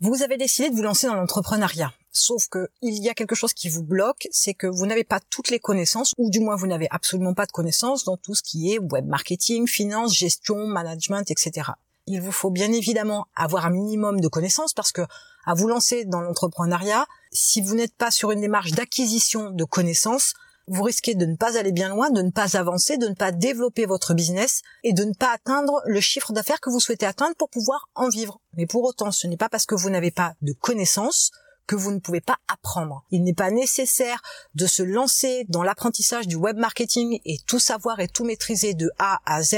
Vous avez décidé de vous lancer dans l'entrepreneuriat. Sauf que il y a quelque chose qui vous bloque, c'est que vous n'avez pas toutes les connaissances, ou du moins vous n'avez absolument pas de connaissances dans tout ce qui est web marketing, finance, gestion, management, etc. Il vous faut bien évidemment avoir un minimum de connaissances parce que à vous lancer dans l'entrepreneuriat, si vous n'êtes pas sur une démarche d'acquisition de connaissances, vous risquez de ne pas aller bien loin, de ne pas avancer, de ne pas développer votre business et de ne pas atteindre le chiffre d'affaires que vous souhaitez atteindre pour pouvoir en vivre. Mais pour autant, ce n'est pas parce que vous n'avez pas de connaissances que vous ne pouvez pas apprendre. Il n'est pas nécessaire de se lancer dans l'apprentissage du web marketing et tout savoir et tout maîtriser de A à Z.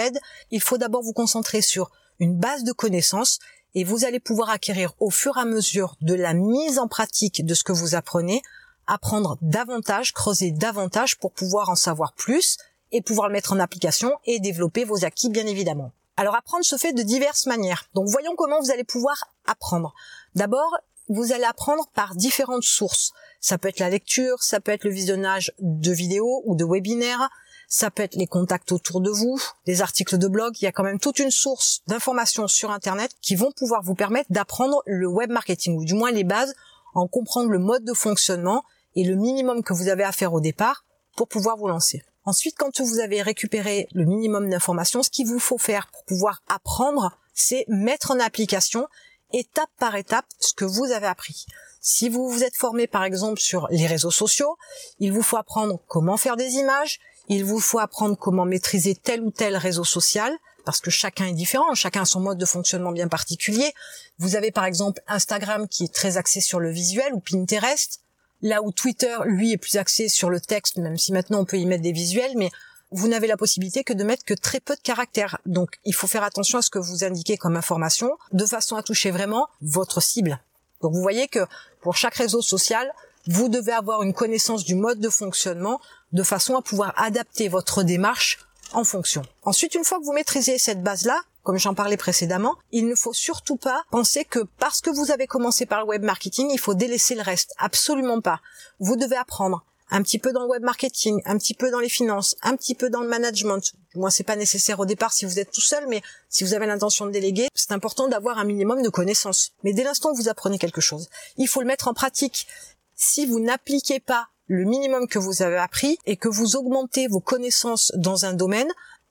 Il faut d'abord vous concentrer sur une base de connaissances et vous allez pouvoir acquérir au fur et à mesure de la mise en pratique de ce que vous apprenez, apprendre davantage, creuser davantage pour pouvoir en savoir plus et pouvoir le mettre en application et développer vos acquis bien évidemment. Alors apprendre se fait de diverses manières. Donc voyons comment vous allez pouvoir apprendre. D'abord, vous allez apprendre par différentes sources. Ça peut être la lecture, ça peut être le visionnage de vidéos ou de webinaires, ça peut être les contacts autour de vous, des articles de blog. Il y a quand même toute une source d'informations sur Internet qui vont pouvoir vous permettre d'apprendre le web marketing, ou du moins les bases, en comprendre le mode de fonctionnement et le minimum que vous avez à faire au départ pour pouvoir vous lancer. Ensuite, quand vous avez récupéré le minimum d'informations, ce qu'il vous faut faire pour pouvoir apprendre, c'est mettre en application étape par étape ce que vous avez appris. Si vous vous êtes formé par exemple sur les réseaux sociaux, il vous faut apprendre comment faire des images, il vous faut apprendre comment maîtriser tel ou tel réseau social, parce que chacun est différent, chacun a son mode de fonctionnement bien particulier. Vous avez par exemple Instagram qui est très axé sur le visuel ou Pinterest, là où Twitter, lui, est plus axé sur le texte, même si maintenant on peut y mettre des visuels, mais vous n'avez la possibilité que de mettre que très peu de caractères. Donc, il faut faire attention à ce que vous indiquez comme information, de façon à toucher vraiment votre cible. Donc, vous voyez que pour chaque réseau social, vous devez avoir une connaissance du mode de fonctionnement, de façon à pouvoir adapter votre démarche en fonction. Ensuite, une fois que vous maîtrisez cette base-là, comme j'en parlais précédemment, il ne faut surtout pas penser que parce que vous avez commencé par le web marketing, il faut délaisser le reste. Absolument pas. Vous devez apprendre un petit peu dans le web marketing, un petit peu dans les finances, un petit peu dans le management. Moi, c'est pas nécessaire au départ si vous êtes tout seul, mais si vous avez l'intention de déléguer, c'est important d'avoir un minimum de connaissances. Mais dès l'instant où vous apprenez quelque chose, il faut le mettre en pratique. Si vous n'appliquez pas le minimum que vous avez appris et que vous augmentez vos connaissances dans un domaine,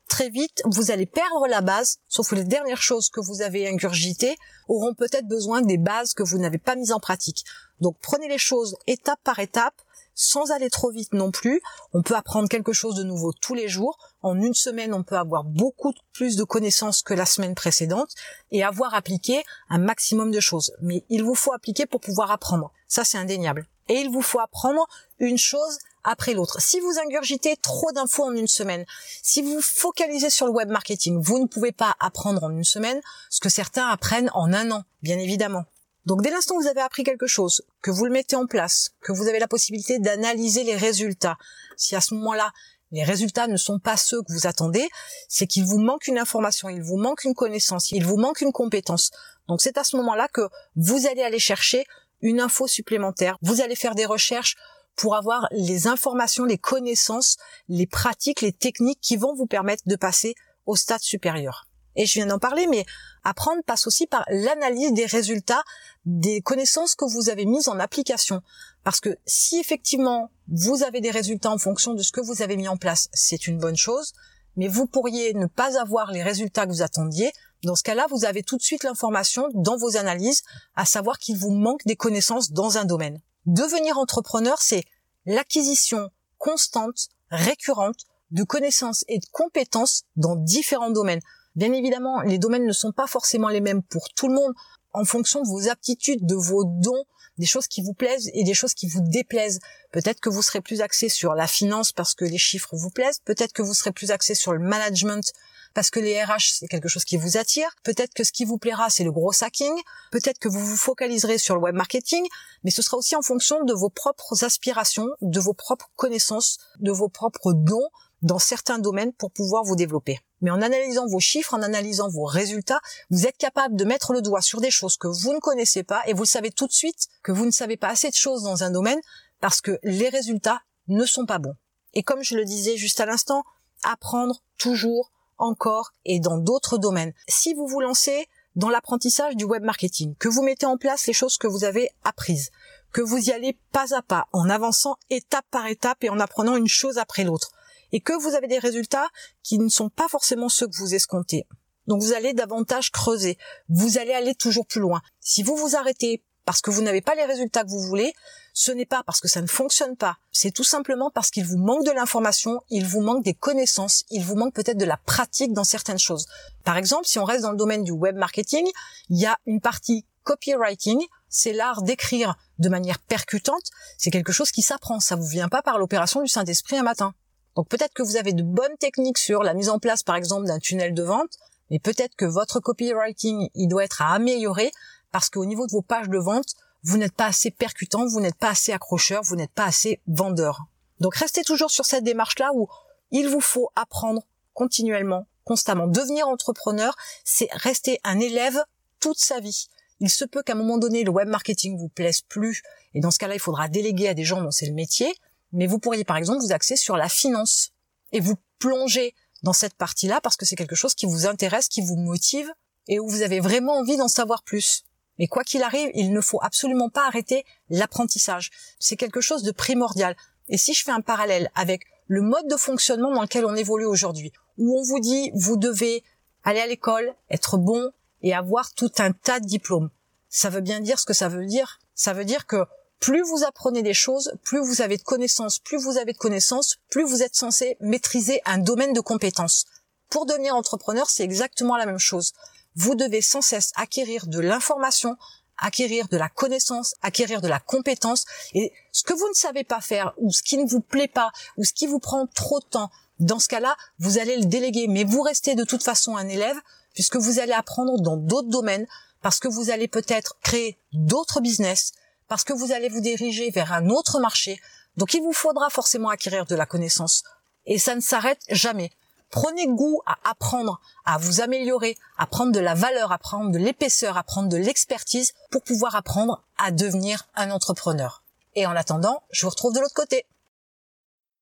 très vite, vous allez perdre la base, sauf que les dernières choses que vous avez ingurgitées auront peut-être besoin des bases que vous n'avez pas mises en pratique. Donc prenez les choses étape par étape, sans aller trop vite non plus. On peut apprendre quelque chose de nouveau tous les jours. En une semaine, on peut avoir beaucoup plus de connaissances que la semaine précédente et avoir appliqué un maximum de choses. Mais il vous faut appliquer pour pouvoir apprendre. Ça, c'est indéniable. Et il vous faut apprendre une chose après l'autre. Si vous ingurgitez trop d'infos en une semaine, si vous focalisez sur le web marketing, vous ne pouvez pas apprendre en une semaine ce que certains apprennent en un an, bien évidemment. Donc dès l'instant où vous avez appris quelque chose, que vous le mettez en place, que vous avez la possibilité d'analyser les résultats, si à ce moment-là les résultats ne sont pas ceux que vous attendez, c'est qu'il vous manque une information, il vous manque une connaissance, il vous manque une compétence. Donc c'est à ce moment-là que vous allez aller chercher une info supplémentaire, vous allez faire des recherches pour avoir les informations, les connaissances, les pratiques, les techniques qui vont vous permettre de passer au stade supérieur et je viens d'en parler, mais apprendre passe aussi par l'analyse des résultats, des connaissances que vous avez mises en application. Parce que si effectivement vous avez des résultats en fonction de ce que vous avez mis en place, c'est une bonne chose, mais vous pourriez ne pas avoir les résultats que vous attendiez. Dans ce cas-là, vous avez tout de suite l'information dans vos analyses, à savoir qu'il vous manque des connaissances dans un domaine. Devenir entrepreneur, c'est l'acquisition constante, récurrente, de connaissances et de compétences dans différents domaines. Bien évidemment, les domaines ne sont pas forcément les mêmes pour tout le monde en fonction de vos aptitudes, de vos dons, des choses qui vous plaisent et des choses qui vous déplaisent. Peut-être que vous serez plus axé sur la finance parce que les chiffres vous plaisent, peut-être que vous serez plus axé sur le management parce que les RH c'est quelque chose qui vous attire, peut-être que ce qui vous plaira c'est le gros hacking, peut-être que vous vous focaliserez sur le web marketing, mais ce sera aussi en fonction de vos propres aspirations, de vos propres connaissances, de vos propres dons dans certains domaines pour pouvoir vous développer. Mais en analysant vos chiffres, en analysant vos résultats, vous êtes capable de mettre le doigt sur des choses que vous ne connaissez pas et vous savez tout de suite que vous ne savez pas assez de choses dans un domaine parce que les résultats ne sont pas bons. Et comme je le disais juste à l'instant, apprendre toujours, encore et dans d'autres domaines. Si vous vous lancez, dans l'apprentissage du web marketing, que vous mettez en place les choses que vous avez apprises, que vous y allez pas à pas, en avançant étape par étape et en apprenant une chose après l'autre, et que vous avez des résultats qui ne sont pas forcément ceux que vous escomptez. Donc vous allez davantage creuser, vous allez aller toujours plus loin. Si vous vous arrêtez parce que vous n'avez pas les résultats que vous voulez, ce n'est pas parce que ça ne fonctionne pas, c'est tout simplement parce qu'il vous manque de l'information, il vous manque des connaissances, il vous manque peut-être de la pratique dans certaines choses. Par exemple, si on reste dans le domaine du web marketing, il y a une partie copywriting, c'est l'art d'écrire de manière percutante, c'est quelque chose qui s'apprend, ça vous vient pas par l'opération du Saint-Esprit un matin. Donc peut-être que vous avez de bonnes techniques sur la mise en place par exemple d'un tunnel de vente, mais peut-être que votre copywriting, il doit être à améliorer parce qu'au niveau de vos pages de vente, vous n'êtes pas assez percutant, vous n'êtes pas assez accrocheur, vous n'êtes pas assez vendeur. Donc restez toujours sur cette démarche-là où il vous faut apprendre continuellement, constamment. Devenir entrepreneur, c'est rester un élève toute sa vie. Il se peut qu'à un moment donné, le web marketing vous plaise plus, et dans ce cas-là, il faudra déléguer à des gens dont c'est le métier, mais vous pourriez par exemple vous axer sur la finance, et vous plonger dans cette partie-là parce que c'est quelque chose qui vous intéresse, qui vous motive, et où vous avez vraiment envie d'en savoir plus. Mais quoi qu'il arrive, il ne faut absolument pas arrêter l'apprentissage. C'est quelque chose de primordial. Et si je fais un parallèle avec le mode de fonctionnement dans lequel on évolue aujourd'hui, où on vous dit vous devez aller à l'école, être bon et avoir tout un tas de diplômes. Ça veut bien dire ce que ça veut dire. Ça veut dire que plus vous apprenez des choses, plus vous avez de connaissances, plus vous avez de connaissances, plus vous êtes censé maîtriser un domaine de compétences. Pour devenir entrepreneur, c'est exactement la même chose vous devez sans cesse acquérir de l'information, acquérir de la connaissance, acquérir de la compétence. Et ce que vous ne savez pas faire, ou ce qui ne vous plaît pas, ou ce qui vous prend trop de temps, dans ce cas-là, vous allez le déléguer. Mais vous restez de toute façon un élève, puisque vous allez apprendre dans d'autres domaines, parce que vous allez peut-être créer d'autres business, parce que vous allez vous diriger vers un autre marché. Donc il vous faudra forcément acquérir de la connaissance. Et ça ne s'arrête jamais. Prenez goût à apprendre, à vous améliorer, à prendre de la valeur, à prendre de l'épaisseur, à prendre de l'expertise pour pouvoir apprendre à devenir un entrepreneur. Et en attendant, je vous retrouve de l'autre côté.